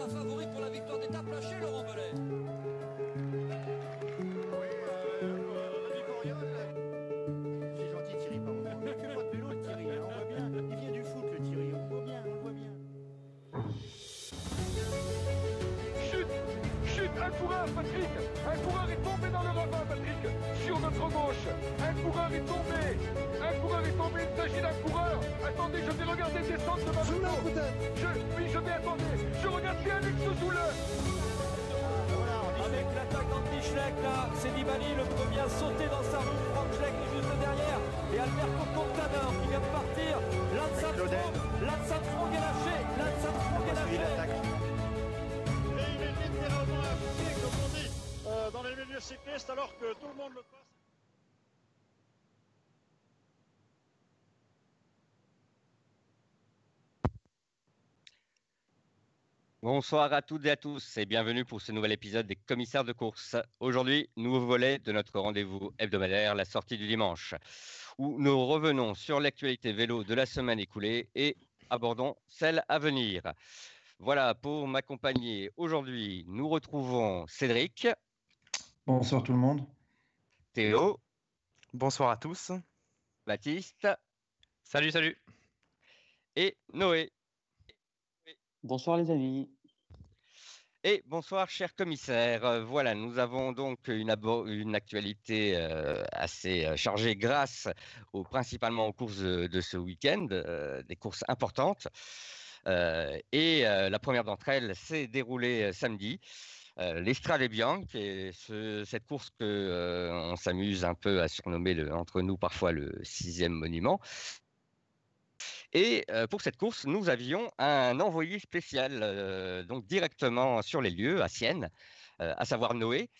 un favori pour la victoire d'étape lâchée, Laurent Belay. Oui, euh, l'ami Coriol. C'est gentil Thierry, pardon. Il fait pas de vélo le Thierry, hein, on voit bien. Il vient du foot le Thierry, on voit bien, on voit bien. Chute Chute Un coureur, Patrick Un coureur est tombé dans le ravin, Patrick Sur notre gauche Un coureur est tombé coureur est tombé, il s'agit d'un coureur Attendez, je vais regarder descendre de ma moto Je, oui, je vais attendre Je regarde bien Alex Zoule Avec l'attaque d'Anti-Schleck, là, c'est Nibali le premier à sauter dans sa roue. Franck Schleck est juste derrière. Et Alberto Contador qui vient de partir. Lance Armstrong, Lance Armstrong est lâché. Lance Armstrong est lâché. Et il est littéralement impliqué, comme on dit, euh, dans les milieux cyclistes, alors que tout le monde le passe. Bonsoir à toutes et à tous et bienvenue pour ce nouvel épisode des commissaires de course. Aujourd'hui, nouveau volet de notre rendez-vous hebdomadaire, la sortie du dimanche, où nous revenons sur l'actualité vélo de la semaine écoulée et abordons celle à venir. Voilà, pour m'accompagner aujourd'hui, nous retrouvons Cédric, Bonsoir tout le monde. Théo, Bonsoir à tous. Baptiste Salut, salut. et Noé. Bonsoir les amis. Et bonsoir, cher commissaire. Euh, Voilà, nous avons donc une, actualité euh, assez euh, chargée grâce principalement aux courses de, ce week-end, des courses importantes. Et la première d'entre elles s'est déroulée samedi. L'Estrade et ce- cette course que euh, on s'amuse un peu à surnommer entre nous parfois le sixième monument. Et pour cette course, nous avions un envoyé spécial, donc directement sur les lieux, à Sienne, à savoir Noé.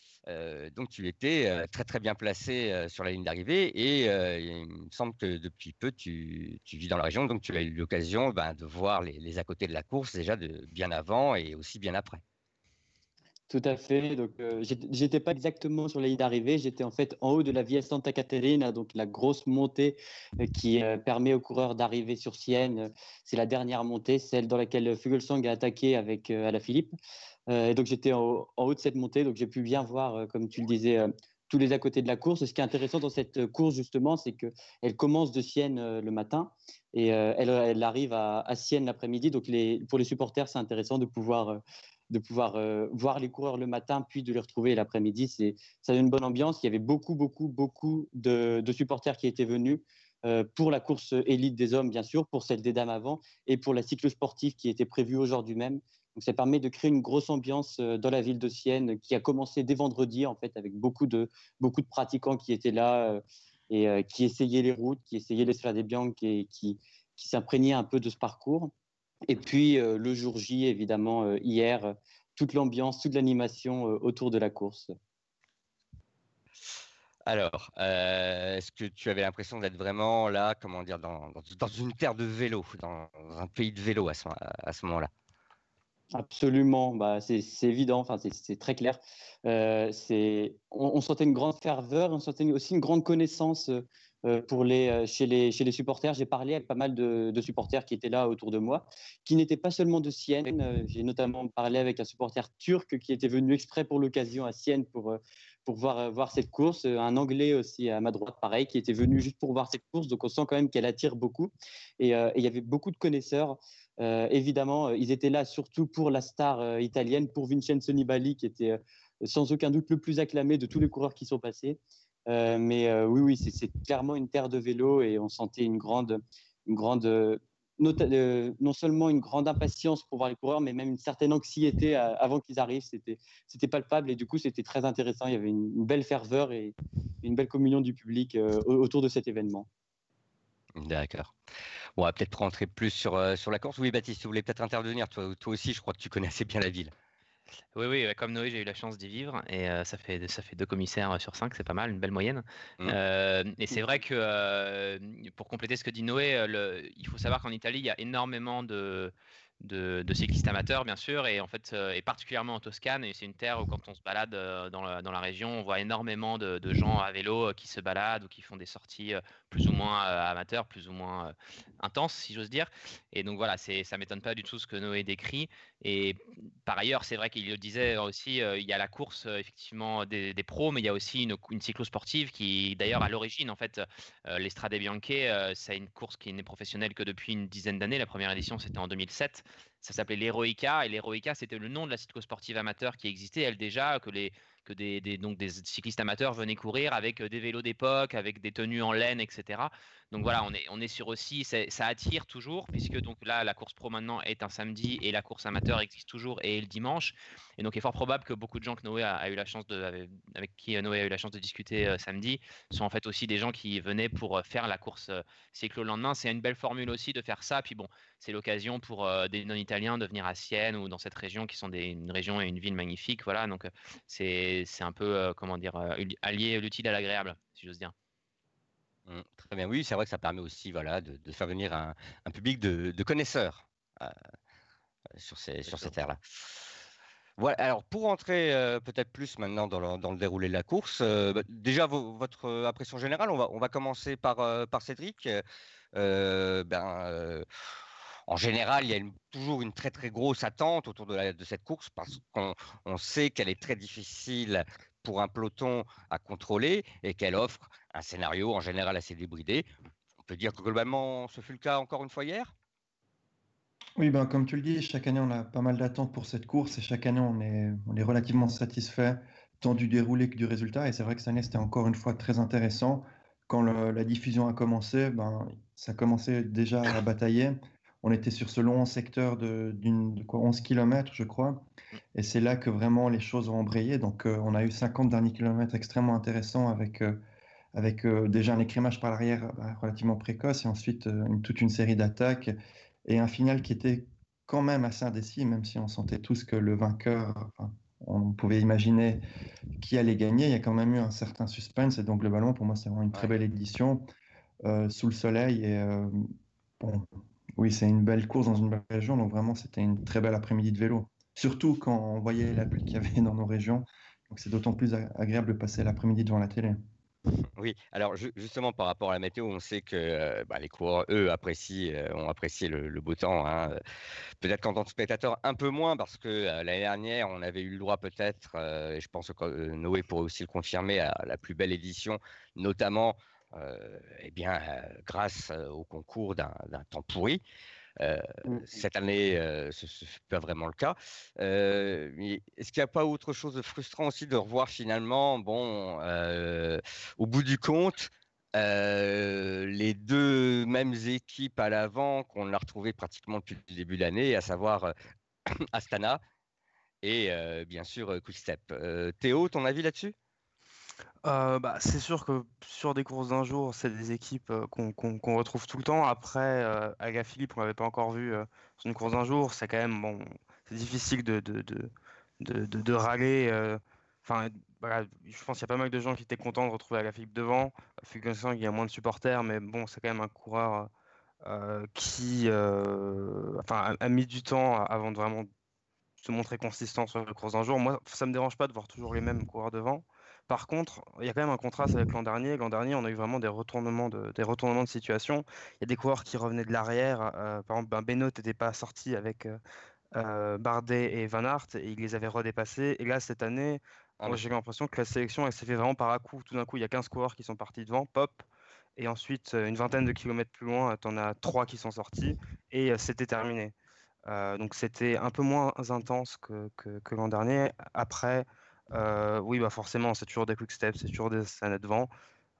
Donc tu étais très très bien placé sur la ligne d'arrivée et il me semble que depuis peu tu, tu vis dans la région, donc tu as eu l'occasion ben, de voir les, les à côté de la course déjà de bien avant et aussi bien après. Tout à fait. Donc, euh, j'étais- pas exactement sur la ligne d'arrivée. J'étais en fait en haut de la Via Santa Caterina, donc la grosse montée euh, qui euh, permet aux coureurs d'arriver sur Sienne. C'est la dernière montée, celle dans laquelle Fugelsang a attaqué avec euh, Alaphilippe. Euh, et donc, j'étais en, haut- de cette montée, donc j'ai pu bien voir, comme tu le disais, tous les à côté de la course. Ce qui est intéressant dans cette course, justement, c'est qu'elle commence de Sienne le matin et elle, arrive à, Sienne l'après-midi. Donc, pour les supporters, c'est intéressant de pouvoir. De pouvoir euh, voir les coureurs le matin, puis de les retrouver l'après-midi. C'est, ça donne une bonne ambiance. Il y avait beaucoup, beaucoup, beaucoup de, supporters qui étaient venus euh, pour la course élite des hommes, bien sûr, pour celle des dames avant, et pour la cyclosportive qui était prévue aujourd'hui même. Donc ça permet de créer une grosse ambiance euh, dans la ville de Sienne, qui a commencé dès vendredi, en fait, avec beaucoup de, beaucoup de pratiquants qui étaient là et qui essayaient les routes, qui essayaient les Strade Bianche et qui, qui s'imprégnaient un peu de ce parcours. Et puis euh, le jour J, évidemment, euh, hier, euh, toute l'ambiance, toute l'animation autour de la course. Alors, euh, est-ce que tu avais l'impression d'être vraiment là, comment dire, dans, dans, dans une terre de vélo, dans un pays de vélo à ce, à ce moment-là? Absolument, bah, c'est évident, enfin, c'est- très clair. Euh, on, on sentait une grande ferveur, on sentait aussi une grande connaissance pour les, euh, chez, les, chez les supporters. J'ai parlé avec pas mal de, supporters qui étaient là autour de moi, qui n'étaient pas seulement de Sienne. Euh, J'ai notamment parlé avec un supporter turc qui était venu exprès pour l'occasion à Sienne pour, euh, pour voir, euh, voir cette course. Euh, Un Anglais aussi à ma droite, pareil, qui était venu juste pour voir cette course. Donc on sent quand même qu'elle attire beaucoup. Et euh, il y avait beaucoup de connaisseurs. Euh, évidemment, euh, ils étaient là surtout pour la star euh, italienne, pour Vincenzo Nibali, qui était euh, sans aucun doute le plus acclamé de tous les coureurs qui sont passés. Euh, mais euh, oui, oui, c'est- clairement une terre de vélo et on sentait une grande, une grande, euh, non seulement une grande impatience pour voir les coureurs, mais même une certaine anxiété avant qu'ils arrivent. C'était, palpable et du coup, c'était très intéressant. Il y avait une, belle ferveur et une belle communion du public au- autour de cet événement. D'accord. On va peut-être rentrer plus sur, sur la course. Oui, Baptiste, tu voulais peut-être intervenir. Toi, toi aussi, je crois que tu connais assez bien la ville. Oui, oui, comme Noé, j'ai eu la chance d'y vivre et euh, ça, fait, ça fait deux commissaires sur cinq, c'est pas mal, une belle moyenne. Mm. Euh, et c'est vrai que euh, pour compléter ce que dit Noé, le- il faut savoir qu'en Italie, il y a énormément de, de, de cyclistes amateurs, bien sûr, et en fait, et particulièrement en Toscane. Et c'est une terre où, quand on se balade dans la, dans la région, on voit énormément de, de, gens à vélo qui se baladent ou qui font des sorties plus ou moins amateurs, plus ou moins intenses, si j'ose dire. Et donc voilà, c'est, ça m'étonne pas du tout ce que Noé décrit. Et par ailleurs, c'est vrai qu'il le disait aussi, il y a la course effectivement des, pros, mais il y a aussi une, cyclo-sportive qui, d'ailleurs, à l'origine, en fait, l'Estrade Bianche, c'est une course qui n'est professionnelle que depuis une dizaine d'années. La première édition, c'était en 2007. Ça s'appelait l'Heroica et l'Heroica, c'était le nom de la cyclo-sportive amateur qui existait, elle déjà, que les que des, donc des cyclistes amateurs venaient courir avec des vélos d'époque, avec des tenues en laine, etc. Donc voilà, on est, on est sur aussi, ça attire toujours, puisque donc là, la course pro maintenant est un samedi et la course amateur existe toujours et le dimanche. Et donc, il est fort probable que beaucoup de gens que Noé a, eu la chance de, avec, qui Noé a eu la chance de discuter samedi sont en fait aussi des gens qui venaient pour faire la course cyclo le lendemain. C'est une belle formule aussi de faire ça. Puis bon, c'est l'occasion pour des non-italiens de venir à Sienne ou dans cette région qui sont des, une région et une ville magnifique. Voilà, donc c'est un peu, comment dire, allier l'utile à l'agréable, si j'ose dire. Mmh, très bien, oui, c'est vrai que ça permet aussi voilà, de, de faire venir un, un public de, de connaisseurs euh, sur ces, sur ces terres-là. Voilà, alors pour entrer euh, peut-être plus maintenant dans le, dans le, déroulé de la course, euh, bah, déjà vo, votre impression générale, on va, on va commencer par, euh, par Cédric. ben, en général, il y a toujours une très très grosse attente autour de, la, de cette course parce qu'on on sait qu'elle est très difficile pour un peloton à contrôler et qu'elle offre un scénario en général assez débridé. On peut dire que globalement, ce fut le cas encore une fois hier? Oui, ben, comme tu le dis, chaque année on a pas mal d'attentes pour cette course et chaque année on est, relativement satisfait tant du déroulé que du résultat. Et c'est vrai que cette année c'était encore une fois très intéressant. Quand la diffusion a commencé, ben, ça commençait déjà à batailler. On était sur ce long secteur de, de 11 km, je crois. Et c'est là que vraiment les choses ont embrayé. Donc, euh, on a eu 50 derniers kilomètres extrêmement intéressants avec, euh, avec euh, déjà un écrémage par l'arrière bah, relativement précoce et ensuite une, toute une série d'attaques et un final qui était quand même assez indécis, même si on sentait tous que le vainqueur, enfin, on pouvait imaginer qui allait gagner. Il y a quand même eu un certain suspense et donc globalement, pour moi, c'est vraiment une très belle édition sous le soleil. Et bon, oui, c'est une belle course dans une belle région, donc vraiment, c'était une très belle après-midi de vélo surtout quand on voyait la pluie qu'il y avait dans nos régions. Donc c'est d'autant plus agréable de passer l'après-midi devant la télé. Oui, alors justement par rapport à la météo, on sait que euh, bah, les coureurs, eux, apprécient, euh, ont apprécié le, beau temps. Hein. Peut-être qu'en tant que spectateur, un peu moins, parce que euh, l'année dernière, on avait eu le droit peut-être, et je pense que Noé pourrait aussi le confirmer, à la plus belle édition, notamment eh bien, grâce au concours d'un temps pourri. Euh, mmh. Cette année, euh, ce n'est pas vraiment le cas. Euh, Est-ce qu'il n'y a pas autre chose de frustrant aussi de revoir finalement, bon, euh, au bout du compte, euh, les deux mêmes équipes à l'avant qu'on a retrouvées pratiquement depuis le début de l'année, à savoir Astana et bien sûr Quickstep. Théo, ton avis là-dessus? Euh, bah, c'est sûr que sur des courses d'un jour, c'est des équipes euh, qu'on retrouve tout le temps. Après, euh, Aga Philippe, on l'avait pas encore vu sur une course d'un jour. C'est quand même bon, c'est difficile de râler. Enfin, je pense qu'il y a pas mal de gens qui étaient contents de retrouver Aga Philippe devant. Fulgensang, il y a moins de supporters, mais bon, c'est quand même un coureur qui a, mis du temps avant de vraiment se montrer consistant sur les courses d'un jour. Moi, ça me dérange pas de voir toujours les mêmes coureurs devant. Par contre, il y a quand même un contraste avec l'an dernier. L'an dernier, on a eu vraiment des retournements de, des retournements de situation. Il y a des coureurs qui revenaient de l'arrière. Euh, par exemple, ben Benoît n'était pas sorti avec euh, euh, Bardet et Van Aert et il les avait redépassés. Et là, cette année, ah, j'ai l'impression que la sélection, elle s'est fait vraiment par à coup. Tout d'un coup, il y a 15 coureurs qui sont partis devant, pop. Et ensuite, une vingtaine de kilomètres plus loin, tu en as trois qui sont sortis et c'était terminé. Euh, donc c'était un peu moins intense que, que, que l'an dernier. Après, euh, oui, bah forcément, c'est toujours des quick steps, c'est toujours des années devant.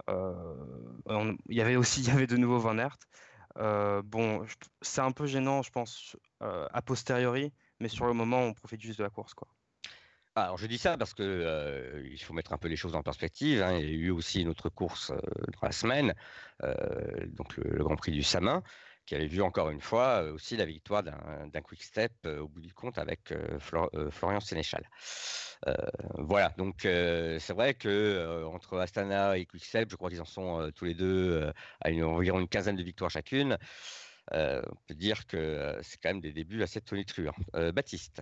Euh, il y avait aussi, y avait de nouveau Van Aert. Euh, bon, c'est un peu gênant, je pense, a posteriori, mais sur le moment, on profite juste de la course, quoi. Alors je dis ça parce que il faut mettre un peu les choses en perspective. Hein. Il y a eu aussi une autre course dans la semaine, donc le, le, Grand Prix du Samin, qui avait vu encore une fois aussi la victoire d'un quick step au bout du compte avec Flor Florian Sénéchal. Voilà, donc c'est vrai que entre Astana et Quickstep, je crois qu'ils en sont tous les deux à environ une quinzaine de victoires chacune. on peut dire que c'est quand même des débuts assez tonitruants. Baptiste.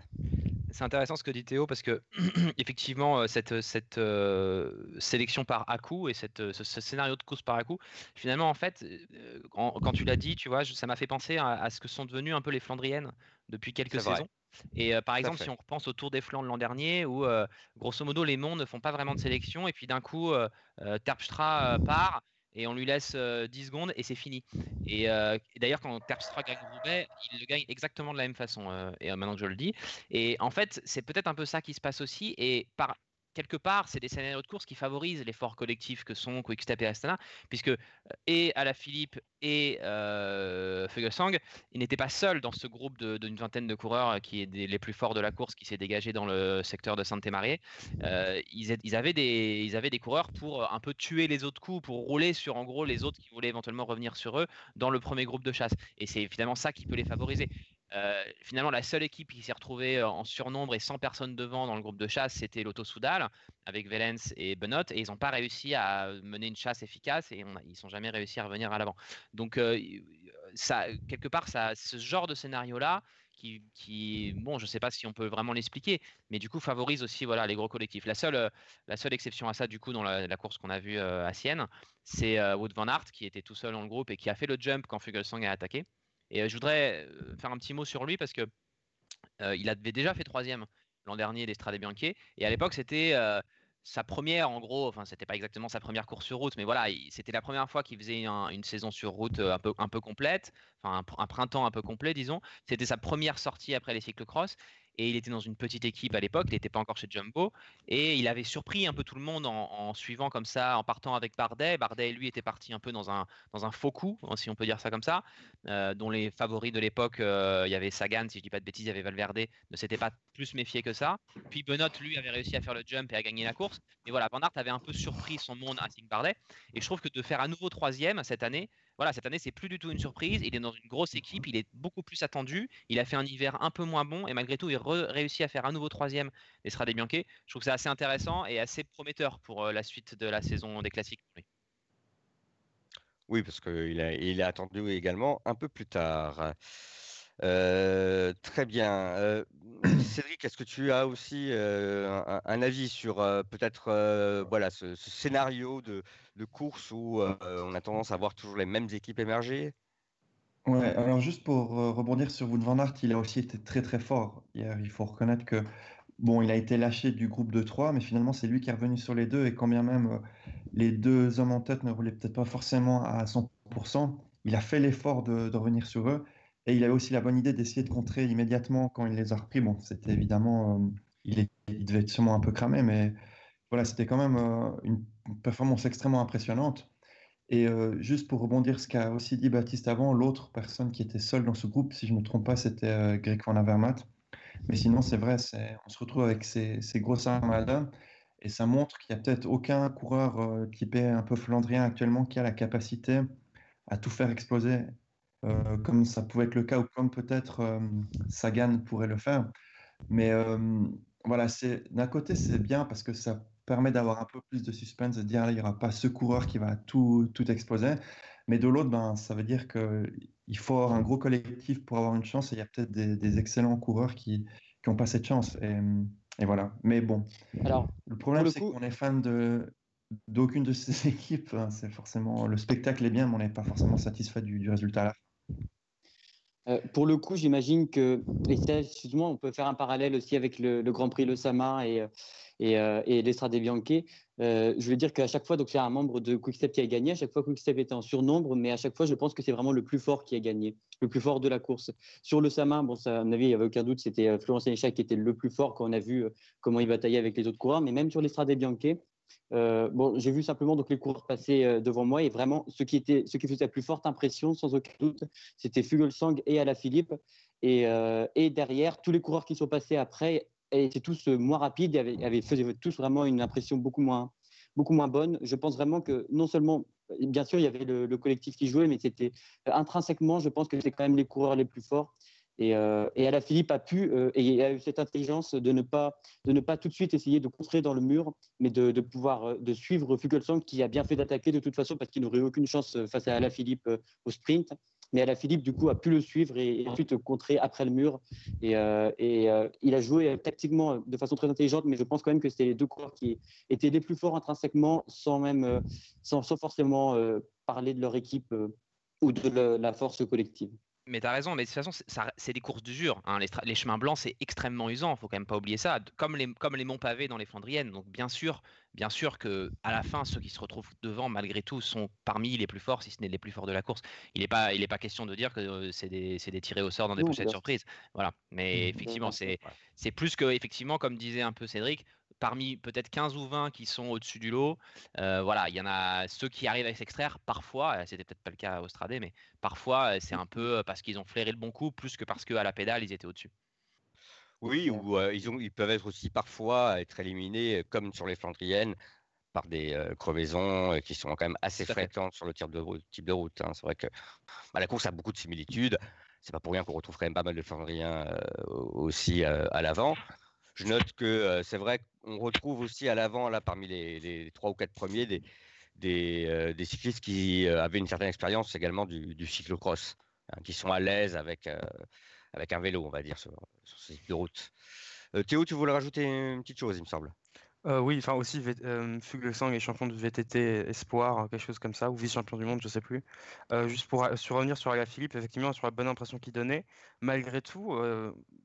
C'est intéressant ce que dit Théo parce que effectivement euh, cette, cette euh, sélection par à coup et cette, euh, ce, ce scénario de course par à coup, finalement en fait, euh, quand, tu l'as dit, tu vois, je- ça m'a fait penser à, à ce que sont devenues un peu les Flandriennes depuis quelques vrai. saisons. Et euh, par exemple, si on repense au Tour des Flandres l'an dernier, où euh, grosso modo les monts ne font pas vraiment de sélection, et puis d'un coup, euh, euh, Terpstra euh, part et on lui laisse euh, 10 secondes et c'est fini. Et, euh, et d'ailleurs, quand Terpstra gagne Roubaix, il le gagne exactement de la même façon. euh, et euh, maintenant que je le dis, et en fait, c'est peut-être un peu ça qui se passe aussi. Et par quelque part, c'est des scénarios de course qui favorisent l'effort collectif que sont Quickstep et Astana, puisque euh, et Alaphilippe et euh, ils n'étaient pas seuls dans ce groupe d'une vingtaine de coureurs euh, qui est les plus forts de la course qui s'est dégagé dans le secteur de Sainte-Marie. Euh, ils, ils avaient des, ils avaient des coureurs pour un peu tuer les autres coups, pour rouler sur en gros les autres qui voulaient éventuellement revenir sur eux dans le premier groupe de chasse. Et c'est finalement ça qui peut les favoriser. Euh, finalement, la seule équipe qui s'est retrouvée euh, en surnombre et sans personne devant dans le groupe de chasse, c'était l'Auto Soudal avec Velens et Benot, et ils n'ont pas réussi à mener une chasse efficace et on a- ils n'ont jamais réussi à revenir à l'avant. Donc, euh, quelque part, ce genre de scénario-là, qui, bon, je ne sais pas si on peut vraiment l'expliquer, mais du coup favorise aussi voilà, les gros collectifs. La seule, euh, la seule exception à ça, du coup, dans la, course qu'on a vue euh, à Sienne, c'est euh, Wout van Aert qui était tout seul dans le groupe et qui a fait le jump quand Fuglsang a attaqué. Et euh, je voudrais euh, faire un petit mot sur lui parce que euh, il avait déjà fait troisième l'an dernier des Strade Bianche. Et à l'époque, c'était sa première, en gros, enfin, c'était pas exactement sa première course sur route, mais voilà, il- c'était la première fois qu'il faisait un- une saison sur route un peu, complète, enfin, un printemps un peu complet, disons. C'était sa première sortie après les cyclocross. Et il était dans une petite équipe à l'époque, il n'était pas encore chez Jumbo. Et il avait surpris un peu tout le monde en, suivant comme ça, en partant avec Bardet. Bardet, lui, était parti un peu dans un, dans un faux coup, si on peut dire ça comme ça, euh, dont les favoris de l'époque, euh, il y avait Sagan, si je dis pas de bêtises, il y avait Valverde, ne s'était pas plus méfié que ça. Puis Benot, lui, avait réussi à faire le jump et à gagner la course. Mais voilà, Van avait un peu surpris son monde à Bardet. Et je trouve que de faire à nouveau troisième cette année, voilà, cette année, c'est plus du tout une surprise. Il est dans une grosse équipe, il est beaucoup plus attendu. Il a fait un hiver un peu moins bon et malgré tout, il réussit à faire à nouveau troisième les Strade Bianche. Je trouve que c'est assez intéressant et assez prometteur pour euh, la suite de la saison des classiques. lui. Oui, parce qu'il est, attendu également un peu plus tard. Euh, très bien. Euh, Cédric, est-ce que tu as aussi un, un avis sur peut-être voilà, ce scénario de, de course où euh, on a tendance à voir toujours les mêmes équipes émerger? Ouais, alors juste pour euh, rebondir sur Wout van Aert, il a aussi été très très fort hier. Il faut reconnaître que, bon, il a été lâché du groupe de trois, mais finalement c'est lui qui est revenu sur les deux. Et quand bien même euh, les deux hommes en tête ne roulaient peut-être pas forcément à 100%, il a fait l'effort de, revenir sur eux. Et il avait aussi la bonne idée d'essayer de contrer immédiatement quand il les a repris. Bon, c'était évidemment, il, est- il devait être sûrement un peu cramé, mais voilà, c'était quand même une performance extrêmement impressionnante. Et euh, juste pour rebondir ce qu'a aussi dit Baptiste avant, l'autre personne qui était seule dans ce groupe, si je ne me trompe pas, c'était euh, Greg Van Avermaet. Mais sinon, c'est vrai, on se retrouve avec ces, ces grosses armadas et ça montre qu'il n'y a peut-être aucun coureur euh, typé un peu flandrien actuellement qui a la capacité à tout faire exploser, euh, comme ça pouvait être le cas ou comme peut-être euh, Sagan pourrait le faire. Mais voilà, d'un côté, c'est bien parce que ça permet d'avoir un peu plus de suspense, de dire là, il n'y aura pas ce coureur qui va tout, tout exploser. Mais de l'autre, ben, ça veut dire qu'il faut avoir un gros collectif pour avoir une chance. Et il y a peut-être des, des excellents coureurs qui n'ont pas cette chance. Et, et voilà. Mais bon, Alors, le problème, c'est coup- qu'on est fan de d'aucune de ces équipes. hein. C'est forcément le spectacle est bien, mais on n'est pas forcément satisfait du, du résultat à la fin. Euh, pour le coup, j'imagine que, et ça, justement, on peut faire un parallèle aussi avec le, Grand Prix Le Sama et, euh, euh, et l'Estrade Bianche. Euh, je veux dire qu'à chaque fois, donc c'est un membre de Quickstep qui a gagné. À chaque fois, Quickstep était en surnombre, mais à chaque fois, je pense que c'est vraiment le plus fort qui a gagné, le plus fort de la course. Sur le Sama, bon, ça, à mon avis, il n'y avait aucun doute, c'était Florent Sénéchal qui était le plus fort quand on a vu comment il bataillait avec les autres coureurs. Mais même sur l'Estrade Bianche, euh, bon, j'ai vu simplement donc les coureurs passer euh, devant moi et vraiment ce qui était, ce qui faisait la plus forte impression, sans aucun doute, c'était Fugelsang et Alaphilippe. Et, euh, et derrière, tous les coureurs qui sont passés après étaient tous moins rapides et avaient, faisaient tous vraiment une impression beaucoup moins, beaucoup moins bonne. Je pense vraiment que non seulement, bien sûr, il y avait le, le collectif qui jouait, mais c'était intrinsèquement, je pense que c'est quand même les coureurs les plus forts. Et, euh, et Alaphilippe a pu euh, et a eu cette intelligence de ne pas de ne pas tout de suite essayer de contrer dans le mur, mais de, pouvoir euh, de suivre Fugelsang qui a bien fait d'attaquer de toute façon parce qu'il n'aurait aucune chance euh, face à Alaphilippe euh, au sprint. mais Alaphilippe, du coup, a pu le suivre et, et contrer après le mur. Et, il a joué tactiquement de façon très intelligente, mais je pense quand même que c'était les deux coureurs qui étaient les plus forts intrinsèquement, sans même, sans, forcément parler de leur équipe ou de la force collective. Mais tu as raison, mais de toute façon, c'est- des courses d'usure. hein. Les, chemins blancs, c'est extrêmement usant, faut quand même pas oublier ça. Comme les, comme les monts pavés dans les Flandriennes. Donc, bien sûr, bien sûr que à la fin, ceux qui se retrouvent devant, malgré tout, sont parmi les plus forts, si ce n'est les plus forts de la course. Il n'est pas, il est pas question de dire que euh, c'est des, des tirés au sort dans des Non, pochettes surprises. Voilà. Mais effectivement, c'est plus que, effectivement, comme disait un peu Cédric, parmi peut-être 15 ou 20 qui sont au-dessus du lot, euh, voilà, il y en a ceux qui arrivent à s'extraire parfois, euh, c'était peut-être pas le cas à Ostradé, mais parfois euh, c'est un peu parce qu'ils ont flairé le bon coup plus que parce qu'à la pédale ils étaient au-dessus. Oui, ou euh, ils, ont, ils peuvent être aussi parfois être éliminés, comme sur les Flandriennes, par des euh, crevaisons euh, qui sont quand même assez fréquentes sur le type de route. Type de route hein. C'est vrai que bah, la course a beaucoup de similitudes. C'est pas pour rien qu'on retrouve quand même pas mal de Flandriens aussi à l'avant. Je note que c'est vrai qu'on retrouve aussi à l'avant, là, parmi les, les trois ou quatre premiers, des, cyclistes qui avaient une certaine expérience également du, du cyclocross, hein, qui sont à l'aise avec, avec un vélo, on va dire, sur, sur ce type de route. Théo, tu voulais rajouter une petite chose, il me semble. Euh, oui, enfin aussi, euh, Fuglsang est champion de VTT Espoir, quelque chose comme ça, ou vice-champion du monde, je sais plus. Euh, juste pour euh, sur revenir sur Alaphilippe, effectivement, sur la bonne impression qu'il donnait, malgré tout,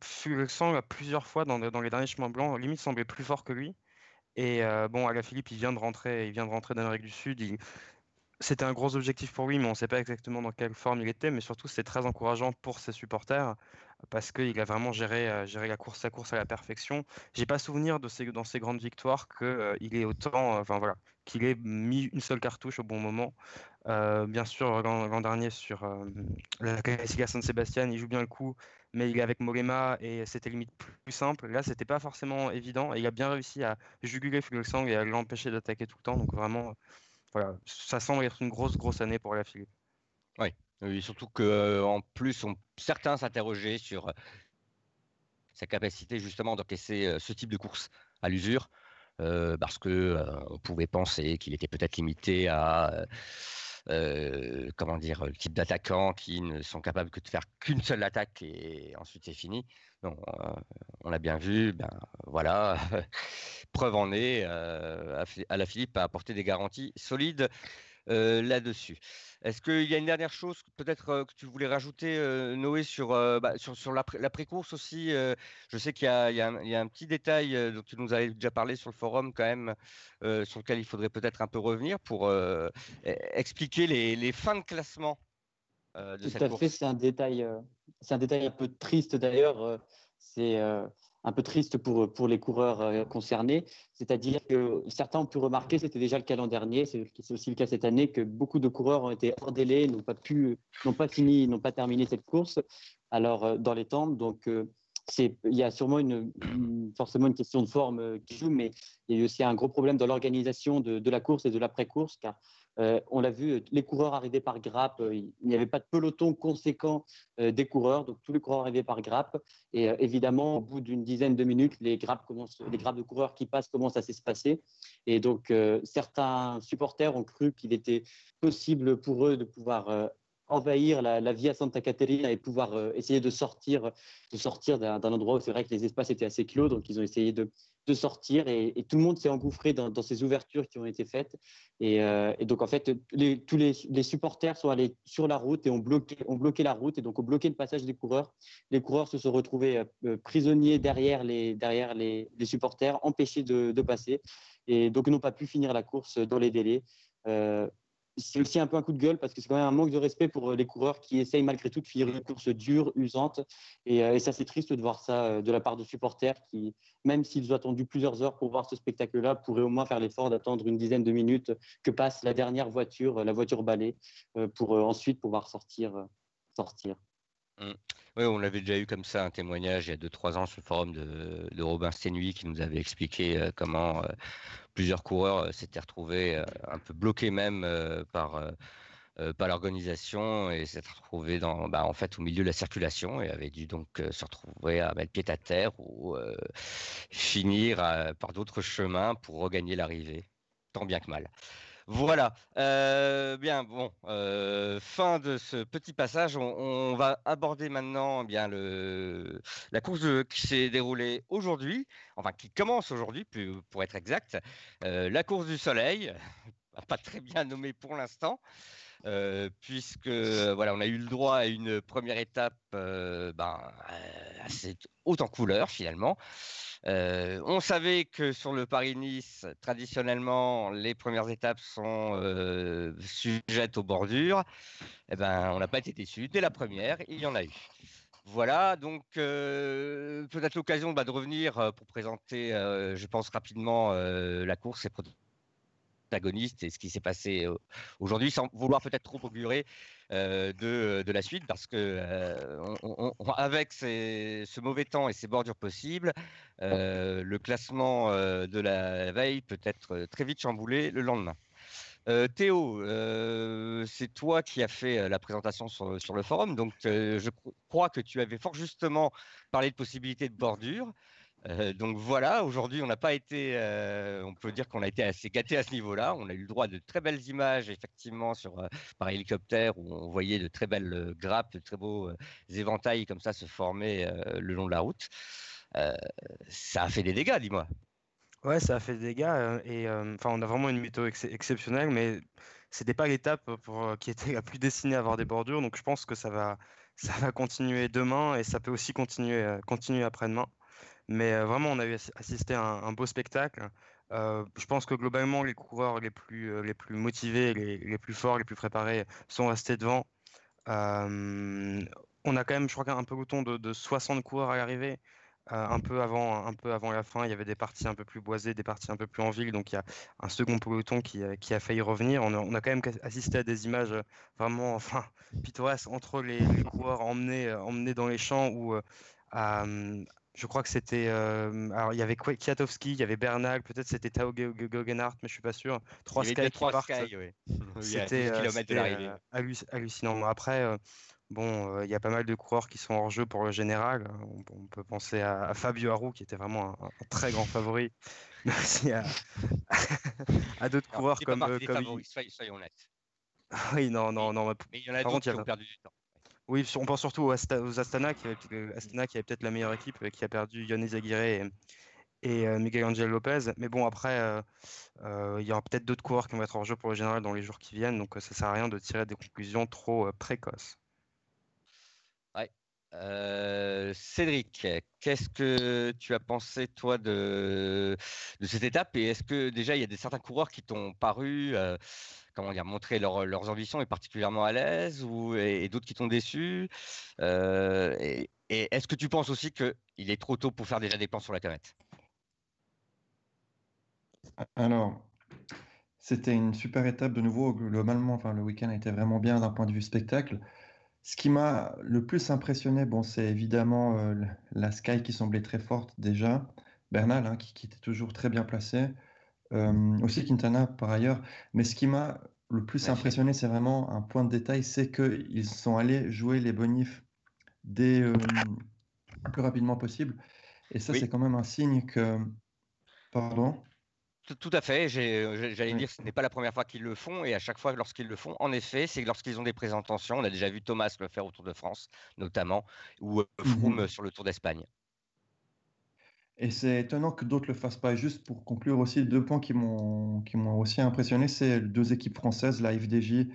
Fuglsang a plusieurs fois dans, les derniers chemins blancs, limite semblait plus fort que lui. Et bon, Alaphilippe, il vient de rentrer, il vient de rentrer d'Amérique du Sud. C'était un gros objectif pour lui, mais on ne sait pas exactement dans quelle forme il était. Mais surtout, c'est très encourageant pour ses supporters parce qu'il a vraiment géré, euh, géré la course, sa course à la perfection. J'ai pas souvenir dans ses grandes victoires qu'il ait autant, euh, voilà, qu'il ait mis une seule cartouche au bon moment. Euh, bien sûr, l'an dernier sur euh, la Classica San Sebastian, il joue bien le coup, mais il est avec Mollema et c'était limite plus, simple. Là, c'était pas forcément évident et il a bien réussi à juguler Fuglsang et à l'empêcher d'attaquer tout le temps. Donc vraiment, euh, ça semble être une grosse, grosse année pour la Philippe. Oui, surtout qu'en plus, on- certains s'interrogeaient sur euh, sa capacité justement d'encaisser euh, ce type de course à l'usure, euh, parce que on pouvait penser qu'il était peut-être limité à comment dire le type d'attaquants qui ne sont capables que de faire qu'une seule attaque et ensuite c'est fini. On l'a bien vu, ben voilà, preuve en est, euh, la Philippe a apporté des garanties solides euh, là-dessus. Est-ce qu'il y a une dernière chose peut-être euh, que tu voulais rajouter, euh, Noé, sur, bah, sur, sur l'après- l'après-course aussi Je sais qu'il y a, il y a un, il y a un petit détail dont tu nous avais déjà parlé sur le forum quand même, sur lequel il faudrait peut-être un peu revenir pour e- expliquer les, les fins de classement de Tout cette à course. fait, c'est un détail, c'est un détail un peu triste d'ailleurs. c'est un peu triste pour, pour les coureurs euh, concernés. C'est-à-dire que certains ont pu remarquer, c'était déjà le cas l'an dernier, c'est aussi le cas cette année, que beaucoup de coureurs ont été hors délai, n'ont pas pu, n'ont pas fini, n'ont pas terminé cette course. Alors euh, dans les temps, donc euh, c'est, il y a sûrement une, forcément une question de forme qui joue, mais il y a aussi un gros problème dans l'organisation de, de la course et de l'après-course, car on l'a vu, les coureurs arrivaient par grappe, euh, il n'y avait pas de peloton conséquent euh, des coureurs, donc tous les coureurs arrivaient par grappe. Et euh, évidemment, au bout d'une dizaine de minutes, les grappes, de coureurs qui passent commencent à s'espacer. Et donc, euh, certains supporters ont cru qu'il était possible pour eux de pouvoir euh, envahir la, Via Santa Caterina et pouvoir euh, essayer de sortir, de sortir d'un endroit où c'est vrai que les espaces étaient assez clos. Donc, ils ont essayé de, de sortir et, tout le monde s'est engouffré dans, ces ouvertures qui ont été faites. Et, euh, donc, en fait, tous les, supporters sont allés sur la route et ont bloqué, ont bloqué la route et donc ont bloqué le passage des coureurs. Les coureurs se sont retrouvés euh, prisonniers derrière les, derrière les, supporters, empêchés de, de passer et donc n'ont pas pu finir la course dans les délais. Euh, c'est aussi un peu un coup de gueule parce que c'est quand même un manque de respect pour euh, les coureurs qui essayent malgré tout de finir une course dure, usante. Et, euh, et ça, c'est triste de voir ça euh, de la part de supporters qui, même s'ils ont attendu plusieurs heures pour voir ce spectacle-là, pourraient au moins faire l'effort d'attendre une dizaine de minutes que passe la dernière voiture, la voiture balai, pour ensuite pouvoir sortir. Mm. Oui, on avait déjà eu comme ça un témoignage il y a 2-3 ans sur le forum de, Robin Stenui qui nous avait expliqué euh, comment euh, plusieurs coureurs euh, s'étaient retrouvés un peu bloqués même par, l'organisation et s'étaient retrouvés dans, bah, en fait, au milieu de la circulation et avaient dû donc se retrouver à mettre pied à terre ou finir par d'autres chemins pour regagner l'arrivée, tant bien que mal. Voilà. Euh, bien, bon, euh, fin de ce petit passage. On, va aborder maintenant eh bien le, la course qui s'est déroulée aujourd'hui, enfin qui commence aujourd'hui, pour être exact. Euh, la course du soleil, pas très bien nommée pour l'instant. puisque voilà, on a eu le droit à une première étape ben, assez haute en couleur finalement. Euh, on savait que sur le Paris-Nice, traditionnellement, les premières étapes sont euh, sujettes aux bordures. Eh ben, on n'a pas été déçus. Dès la première, il y en a eu. Voilà, donc euh, peut-être l'occasion bah, de revenir pour présenter, je pense rapidement, la course et protagonistes et ce qui s'est passé aujourd'hui, sans vouloir peut-être trop augurer de, de la suite, parce que euh, avec ce mauvais temps et ces bordures possibles, euh, le classement euh, de la veille peut être euh, très vite chamboulé le lendemain. Euh, Théo, euh, c'est toi qui as fait euh, la présentation sur, sur le forum, donc euh, je cro- crois que tu avais fort justement parlé de possibilités de bordure. Euh, donc voilà, aujourd'hui on n'a pas été, euh, on peut dire qu'on a été assez gâté à ce niveau-là. On a eu le droit de très belles images effectivement sur euh, par hélicoptère où on voyait de très belles grappes, de très beaux éventails comme ça se former le long de la route. Ça a fait des dégâts, dis-moi. Ouais, ça a fait des dégâts et enfin on a vraiment une météo ex- exceptionnelle, mais c'était pas l'étape qui était la plus destinée à avoir des bordures, donc je pense que ça va ça va continuer demain et ça peut aussi continuer continuer après-demain. Mais vraiment, on a eu assi- assisté à un, un beau spectacle. Je pense que globalement, les coureurs les plus les plus motivés, les, les plus forts, les plus préparés sont restés devant. On a quand même, je crois, qu'un peloton de, de 60 coureurs à l'arrivée. Un peu avant, un peu avant la fin, il y avait des parties un peu plus boisées, des parties un peu plus en ville, donc il y a un second peloton qui, qui a failli revenir. On a, on a quand même assisté à des images vraiment, enfin, pittoresques entre les, coureurs emmenés, emmenés dans les champs euh, à, je crois que c'était, euh, alors il y avait Kwi- Kwiatkowski, il y avait Bernal, peut-être c'était Tao Ge- Ge- Geogheganhardt, mais je suis pas sûr. Trois Sky qui trois partent. Sky, oui. Il y a 10 C'était euh, euh, hallucinant. Après, euh, bon, euh, il y a pas mal de coureurs qui sont hors jeu pour le général. On, on peut penser à, à Fabio Aru, qui était vraiment un, un très grand favori, mais aussi à, à d'autres coureurs pas comme, partie euh, des comme favoris, soyons- soyons honnêtes. oui, non, non, non. mais Mais il y en a d'autres qui ont perdu du temps. Oui, on pense surtout aux, Asta- aux Astana, qui euh, Astana qui peut-être la meilleure équipe, euh, qui a perdu Yonis Aguirre et, euh, Miguel Angel Lopez. Mais bon, après, il y aura peut-être d'autres coureurs qui vont être hors jeu pour le général dans les jours qui viennent, donc ça sert à rien de tirer des conclusions trop précoces. Euh, Cédric, qu'est-ce que tu as pensé toi de, cette étape? Et est-ce que déjà il y a des certains coureurs qui t'ont paru euh, comment dire montrer leur- leurs ambitions et particulièrement à l'aise ou et, d'autres qui t'ont déçu? Euh, et est-ce que tu penses aussi que il est trop tôt pour faire déjà des plans sur la comète? Alors, c'était une super étape de nouveau. Globalement, enfin, le week-end a été vraiment bien d'un point de vue spectacle. Ce qui m'a le plus impressionné, bon, c'est évidemment euh, la Sky qui semblait très forte déjà. Bernal, hein, qui, qui était toujours très bien placé. Euh, aussi Quintana par ailleurs. Mais ce qui m'a le plus impressionné, c'est vraiment un point de détail, c'est qu'ils sont allés jouer les bonifs dès euh, le plus rapidement possible. Et ça, Oui. c'est quand même un signe que... Pardon? Tout, à fait, j'ai- j'allais Oui. dire ce n'est pas la première fois qu'ils le font et à chaque fois lorsqu'ils le font, en effet, c'est lorsqu'ils ont des présentations. On a déjà vu Thomas le faire au Tour de France, notamment, ou euh, Froome Mhm. sur le Tour d'Espagne. Et c'est étonnant que d'autres le fassent pas. Juste pour conclure aussi, deux points qui m'ont qui m'ont aussi impressionné, c'est deux équipes françaises, la FDJ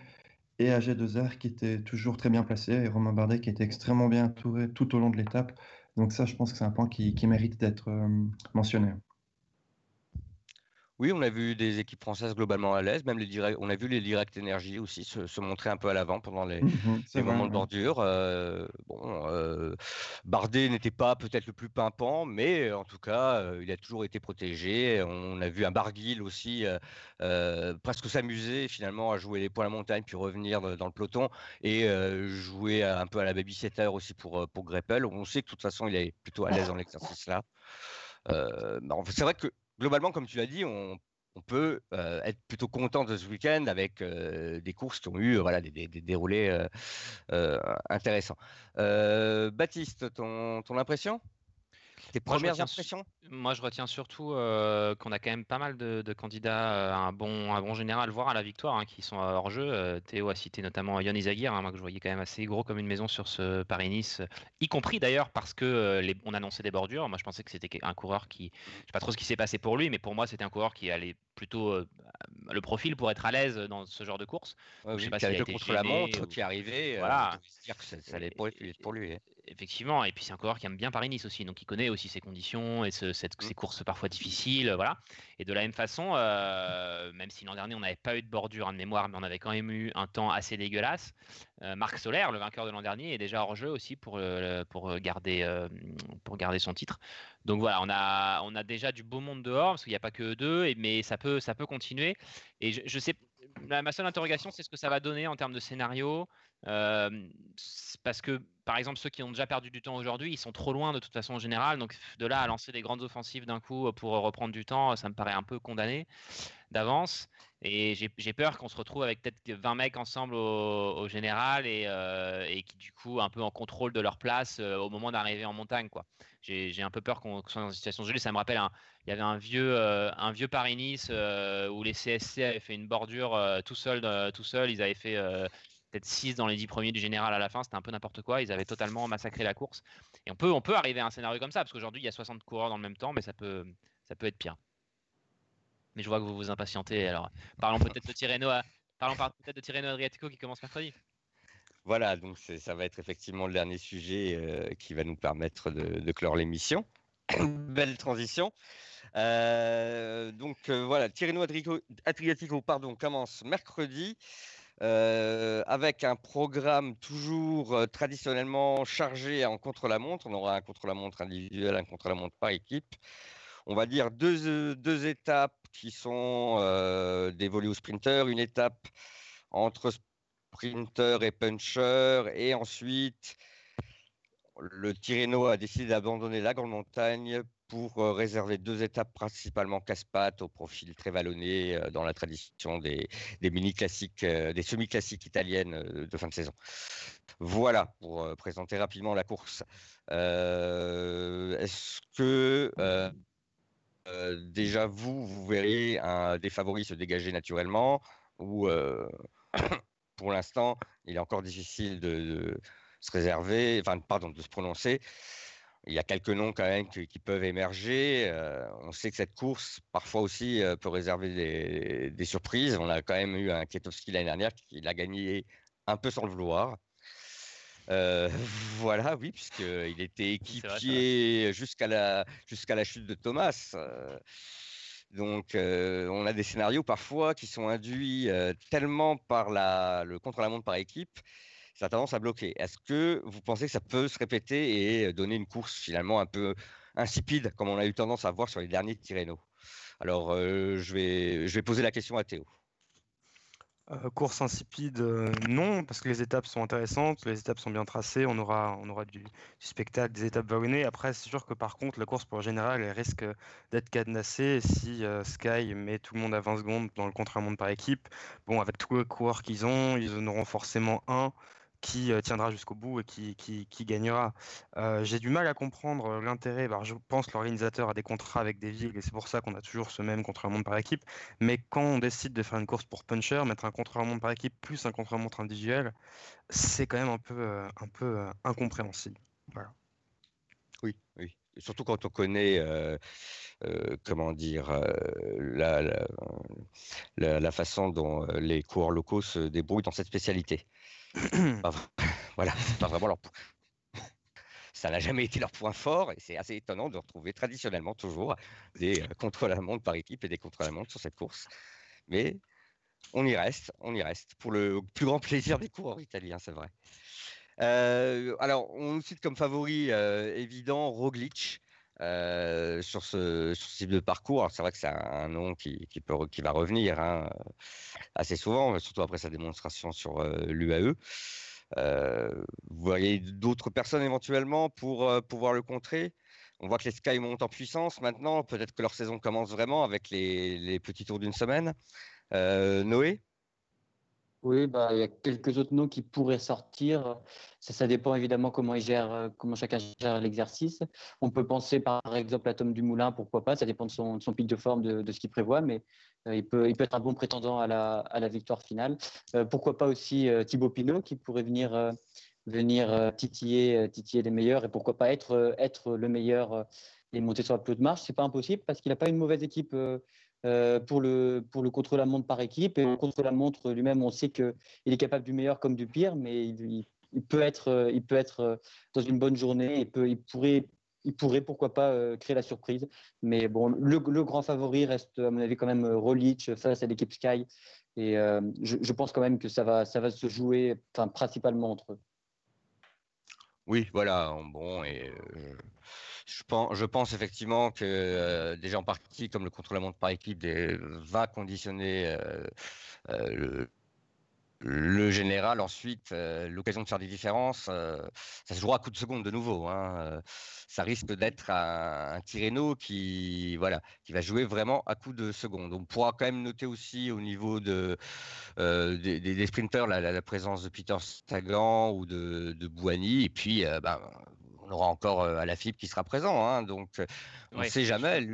et AG2R, qui étaient toujours très bien placées, et Romain Bardet qui était extrêmement bien entouré tout au long de l'étape. Donc ça, je pense que c'est un point qui, qui mérite d'être euh, mentionné. Oui, on a vu des équipes françaises globalement à l'aise, même les directs, on a vu les Direct Energy aussi se, se montrer un peu à l'avant pendant les, vrai, moments de bordure. Euh, bon, euh, Bardet n'était pas peut-être le plus pimpant, mais en tout cas, euh, il a toujours été protégé. On a vu un Barguil aussi presque s'amuser finalement à jouer les points à la montagne, puis revenir dans le peloton et jouer un peu à la babysitter aussi pour, pour Greppel. On sait que de toute façon, il est plutôt à l'aise dans l'exercice là. Bah, c'est vrai que globalement, comme tu l'as dit, on, peut euh, être plutôt content de ce week-end avec euh, des courses qui ont eu voilà, des, déroulés euh, intéressants. Baptiste, ton impression? Tes Moi, je premières su- impressions? Moi, je retiens surtout euh, qu'on a quand même pas mal de, de candidats euh, à un bon, un bon général, voire à la victoire, hein, qui sont euh, hors jeu. Euh, Théo a cité notamment Yann Izagir, hein, moi que je voyais quand même assez gros comme une maison sur ce Paris-Nice, euh, y compris d'ailleurs parce que euh, les- on annonçait des bordures. Moi, je pensais que c'était un coureur qui, je sais pas trop ce qui s'est passé pour lui, mais pour moi, c'était un coureur qui allait plutôt euh, le profil pour être à l'aise dans ce genre de course. Ouais, je sais oui, pas qui s'il a été contre la montre ou- qui arrivait. euh, Voilà. se dire que ça, ça allait pour, pour lui. hein. Effectivement, et puis c'est un coureur qui aime bien Paris-Nice aussi, donc il connaît aussi ses conditions et ce- cette- ces courses parfois difficiles, voilà. Et de la même façon, euh, même si l'an dernier on n'avait pas eu de bordure en mémoire, mais on avait quand même eu un temps assez dégueulasse. euh, Marc Solaire, le vainqueur de l'an dernier, est déjà hors jeu aussi pour, euh, pour, garder, pour garder son titre. Donc voilà, on a, on a déjà du beau monde dehors, parce qu'il n'y a pas que eux deux, et- mais ça peut, ça peut continuer. Et je, je sais, ma seule interrogation, c'est ce que ça va donner en termes de scénario. Euh, parce que, par exemple, ceux qui ont déjà perdu du temps aujourd'hui, ils sont trop loin de toute façon en général. Donc, de là à lancer des grandes offensives d'un coup pour reprendre du temps, ça me paraît un peu condamné d'avance. Et j'ai peur qu'on se retrouve avec peut-être 20 mecs ensemble au, général et, euh, et qui, du coup, un peu en contrôle de leur place euh, au moment d'arriver en montagne. J'ai un peu peur qu'on soit dans une situation gelée. Ça me rappelle, il y avait un vieux, euh, vieux Paris-Nice où les CSC avaient fait une bordure tout seul, tout seul. Ils avaient fait peut-être 6 dans les 10 premiers du général à la fin. C'était un peu n'importe quoi. Ils avaient totalement massacré la course. Et on peut, on peut arriver à un scénario comme ça parce qu'aujourd'hui, il y a 60 coureurs dans le même temps, mais ça peut, ça peut être pire. Mais je vois que vous vous impatientez. Alors, parlons peut-être de Tirreno, à- parlons par- peut-être de Tirreno Adriatico qui commence mercredi. Voilà, donc ça va être effectivement le dernier sujet euh, qui va nous permettre de, clore l'émission. Belle transition. Euh, donc euh, voilà, Tirreno Adriatico pardon, commence mercredi avec un programme toujours traditionnellement chargé en contre-la-montre. On aura un contre-la-montre individuel, un contre-la-montre par équipe. On va dire deux, étapes qui sont euh, dévolues aux sprinteurs, une étape entre sprinter et puncher, et ensuite le Tirreno a décidé d'abandonner la grande montagne pour euh, réserver deux étapes principalement casse-pattes au profil très vallonné euh, dans la tradition des, mini-classiques, euh, des semi-classiques italiennes de fin de saison. Voilà pour présenter rapidement la course. Est-ce que euh, déjà vous, vous verriez un des favoris se dégager naturellement ou euh, pour l'instant, il est encore difficile de, se réserver, pardon, de se prononcer. Il y a quelques noms quand même qui, peuvent émerger. Euh, on sait que cette course, parfois aussi, peut réserver des, surprises. On a quand même eu un Ketowski l'année dernière qui l'a gagné un peu sans le vouloir. Euh, voilà, oui, puisqu'il était c'est vrai. équipier jusqu'à la, jusqu'à la chute de Thomas. Euh, donc, euh, on a des scénarios parfois qui sont induits euh, tellement par la, le contre-la-montre par équipe, ça a tendance à bloquer. Est-ce que vous pensez que ça peut se répéter et donner une course finalement un peu insipide, comme on a eu tendance à voir sur les derniers Tirreno? Alors, euh, je, vais, je vais poser la question à Théo. Euh, course insipide, euh, non, parce que les étapes sont intéressantes, les étapes sont bien tracées, on aura, on aura du, spectacle, des étapes vallonnées. Après, c'est sûr que par contre, la course pour le général, elle risque d'être cadenassée si euh, Sky met tout le monde à 20 secondes dans le contre-la-montre par équipe. Bon, avec tous les coureurs qu'ils ont, ils en auront forcément un qui euh, tiendra jusqu'au bout et qui, qui, gagnera. Euh, J'ai du mal à comprendre euh, l'intérêt. bah, je pense que l'organisateur a des contrats avec des villes et c'est pour ça qu'on a toujours ce même contre-la-montre par équipe. Mais quand on décide de faire une course pour puncher, mettre un contre-la-montre par équipe plus un contre-la-montre individuel, c'est quand même un peu, un peu incompréhensible. Voilà. Oui, oui. Surtout quand on connaît, comment dire, la, façon dont les coureurs locaux se débrouillent dans cette spécialité. Voilà, pas vraiment leur. Ça n'a jamais été leur point fort et c'est assez étonnant de retrouver traditionnellement toujours des contre-la-montre par équipe et des contre-la-montre sur cette course. Mais on y reste, on y reste pour le plus grand plaisir des coureurs italiens, c'est vrai. Euh, alors, on nous cite comme favori euh, évident Roglic euh, sur, ce, type de parcours. C'est vrai que c'est un, nom qui, va revenir hein, assez souvent, surtout après sa démonstration sur l'UAE. Vous voyez d'autres personnes éventuellement pour pouvoir le contrer? On voit que les Sky montent en puissance maintenant. Peut-être que leur saison commence vraiment avec les, petits tours d'une semaine. Noé? Oui, bah, il y a quelques autres noms qui pourraient sortir. Ça, dépend évidemment comment, il gère, euh, comment chacun gère l'exercice. On peut penser par exemple à Tom Dumoulin, pourquoi pas, ça dépend de son, de pic de forme, de, de ce qu'il prévoit, mais euh, il, peut, être un bon prétendant à la, victoire finale. Euh, pourquoi pas aussi Thibaut Pinot qui pourrait venir, titiller, titiller les meilleurs et pourquoi pas être, le meilleur et monter sur la plus haute marche. C'est pas impossible parce qu'il n'a pas une mauvaise équipe. Euh, euh, pour le, pour le contre-la-montre par équipe. Et au contre-la-montre lui-même, on sait qu'il est capable du meilleur comme du pire, mais il, peut être, euh, il peut être euh, dans une bonne journée. Il, peut, il, pourrait, il pourrait, pourquoi pas, euh, créer la surprise. Mais bon, le, le grand favori reste, à mon avis, quand même euh, Roglic face à l'équipe Sky. Et euh, je, je pense quand même que ça va, ça va se jouer enfin, principalement entre eux. Oui, voilà. Bon, et euh, je pense, effectivement que euh, déjà en partie, comme le contre-la-montre par équipe des- va conditionner euh, euh, le, le général. Ensuite, euh, l'occasion de faire des différences, euh, ça se jouera à coup de seconde de nouveau. hein, euh, ça risque d'être un, un Tirreno qui, voilà, qui va jouer vraiment à coup de seconde. On pourra quand même noter aussi au niveau de, des, des- sprinters la, la- la présence de Peter Sagan ou de, de Bouhanni. Et puis, ben, on aura encore euh, Alaphilippe qui sera présent. hein, donc, on ne Ouais. sait jamais.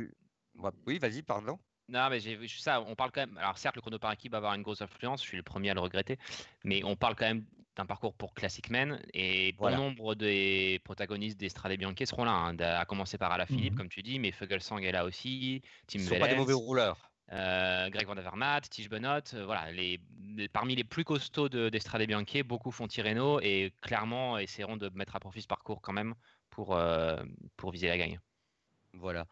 Oui, vas-y, pardon. Non, mais j'ai vu ça. On parle quand même. Alors, certes, le chrono par équipe va avoir une grosse influence. Je suis le premier à le regretter. Mais on parle quand même d'un parcours pour Classic Men. Et bon Voilà. nombre des protagonistes des Strade Bianche seront là. hein, à commencer par Alaphilippe, Mhm. comme tu dis. Mais Fuglsang est là aussi. Tim Ce ne sont pas des mauvais rouleurs. euh, Greg Van Avermaet, Tige Benoît. euh, voilà, les, les- parmi les plus costauds de, des Strade Bianche, beaucoup font Tirreno et clairement essaieront de mettre à profit ce parcours quand même pour, euh, pour viser la gagne. Voilà.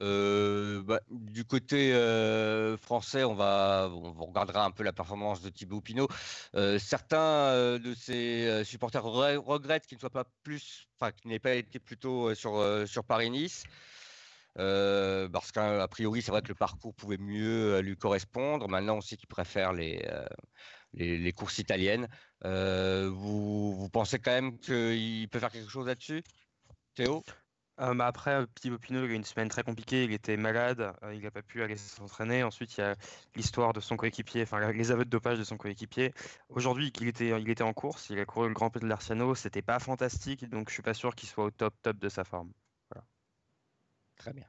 Euh, bah, du côté euh, français, on va, on regardera un peu la performance de Thibaut Pinot. Euh, certains de ses supporters re- regrettent qu'il ne soit pas plus, enfin qu'il n'ait pas été plutôt sur, sur Paris-Nice. Parce qu'a priori, c'est vrai que le parcours pouvait mieux lui correspondre. Maintenant, on sait qu'il préfère les, les, les courses italiennes. Vous, vous pensez quand même qu'il peut faire quelque chose là-dessus, Théo? Après, euh, Thibaut Pinot, il a eu une semaine très compliquée, il était malade, euh, il n'a pas pu aller s'entraîner. Ensuite, il y a l'histoire de son coéquipier, enfin les aveux de dopage de son coéquipier. Aujourd'hui, il était, en course, il a couru le Grand Prix de l'Arciano, c'était pas fantastique, donc je suis pas sûr qu'il soit au top top de sa forme. Très bien.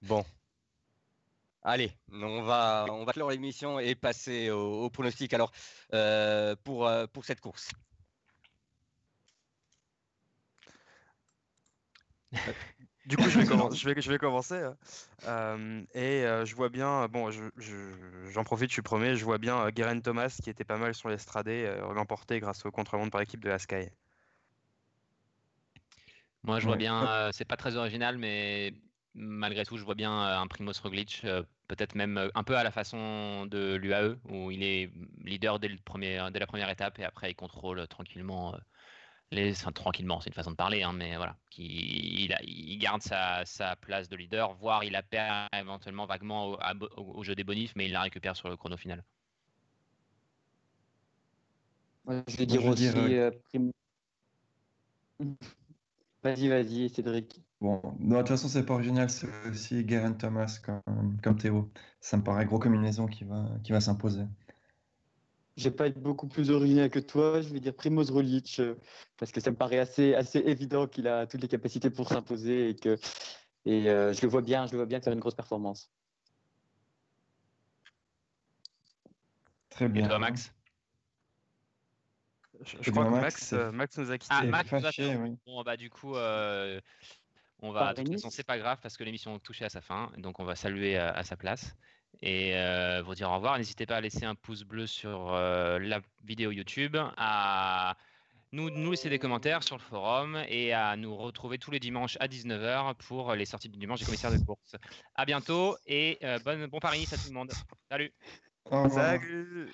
Bon. Allez, on va, on va clore l'émission et passer au, pronostic. Alors, euh, pour, pour cette course. Du coup, je vais, commen- je vais, je vais commencer. hein. Euh, et euh, je vois bien, bon, je- je- j'en profite, je suis premier, je vois bien euh, Geraint Thomas qui était pas mal sur l'estrade, euh, l'emporter grâce au contre-la-montre par équipe de la Sky. Moi, je vois bien, euh, c'est pas très original, mais malgré tout, je vois bien euh, un Primoz Roglic, euh, peut-être même un peu à la façon de l'UAE, où il est leader dès, le premier, dès la première étape et après il contrôle tranquillement euh, les, enfin, tranquillement, c'est une façon de parler, hein, mais voilà, qui, il, a- il garde sa, sa place de leader, voire il la perd éventuellement vaguement au, à bo- au- au jeu des bonifs, mais il la récupère sur le chrono final. Moi, je vais dire je aussi. euh, euh, Prim- Vas-y, vas-y, Cédric. Bon, de toute façon, c'est pas original, c'est aussi Geraint Thomas comme, comme Théo. Ça me paraît gros combinaison qui va, qui va s'imposer. Je vais pas être beaucoup plus original que toi. Je vais dire Primoz Roglic euh, parce que ça me paraît assez, assez évident qu'il a toutes les capacités pour s'imposer et que et euh, je le vois bien, je le vois bien faire une grosse performance. Très Et bien. toi, Max? Je, je crois bien, que Max, Max, euh, Max nous a quittés. Ah, Max nous a fâché, fait- oui. Bon, bah, du coup, euh, on va, de toute façon, c'est pas grave parce que l'émission touchée à sa fin, donc on va saluer à, à sa place et euh, vous dire au revoir. N'hésitez pas à laisser un pouce bleu sur euh, la vidéo YouTube, à nous, nous laisser des commentaires sur le forum et à nous retrouver tous les dimanches à 19h pour les sorties du dimanche des commissaires de course. À bientôt et euh, bonne, bon Paris-Nice à tout le monde. Salut. Salut!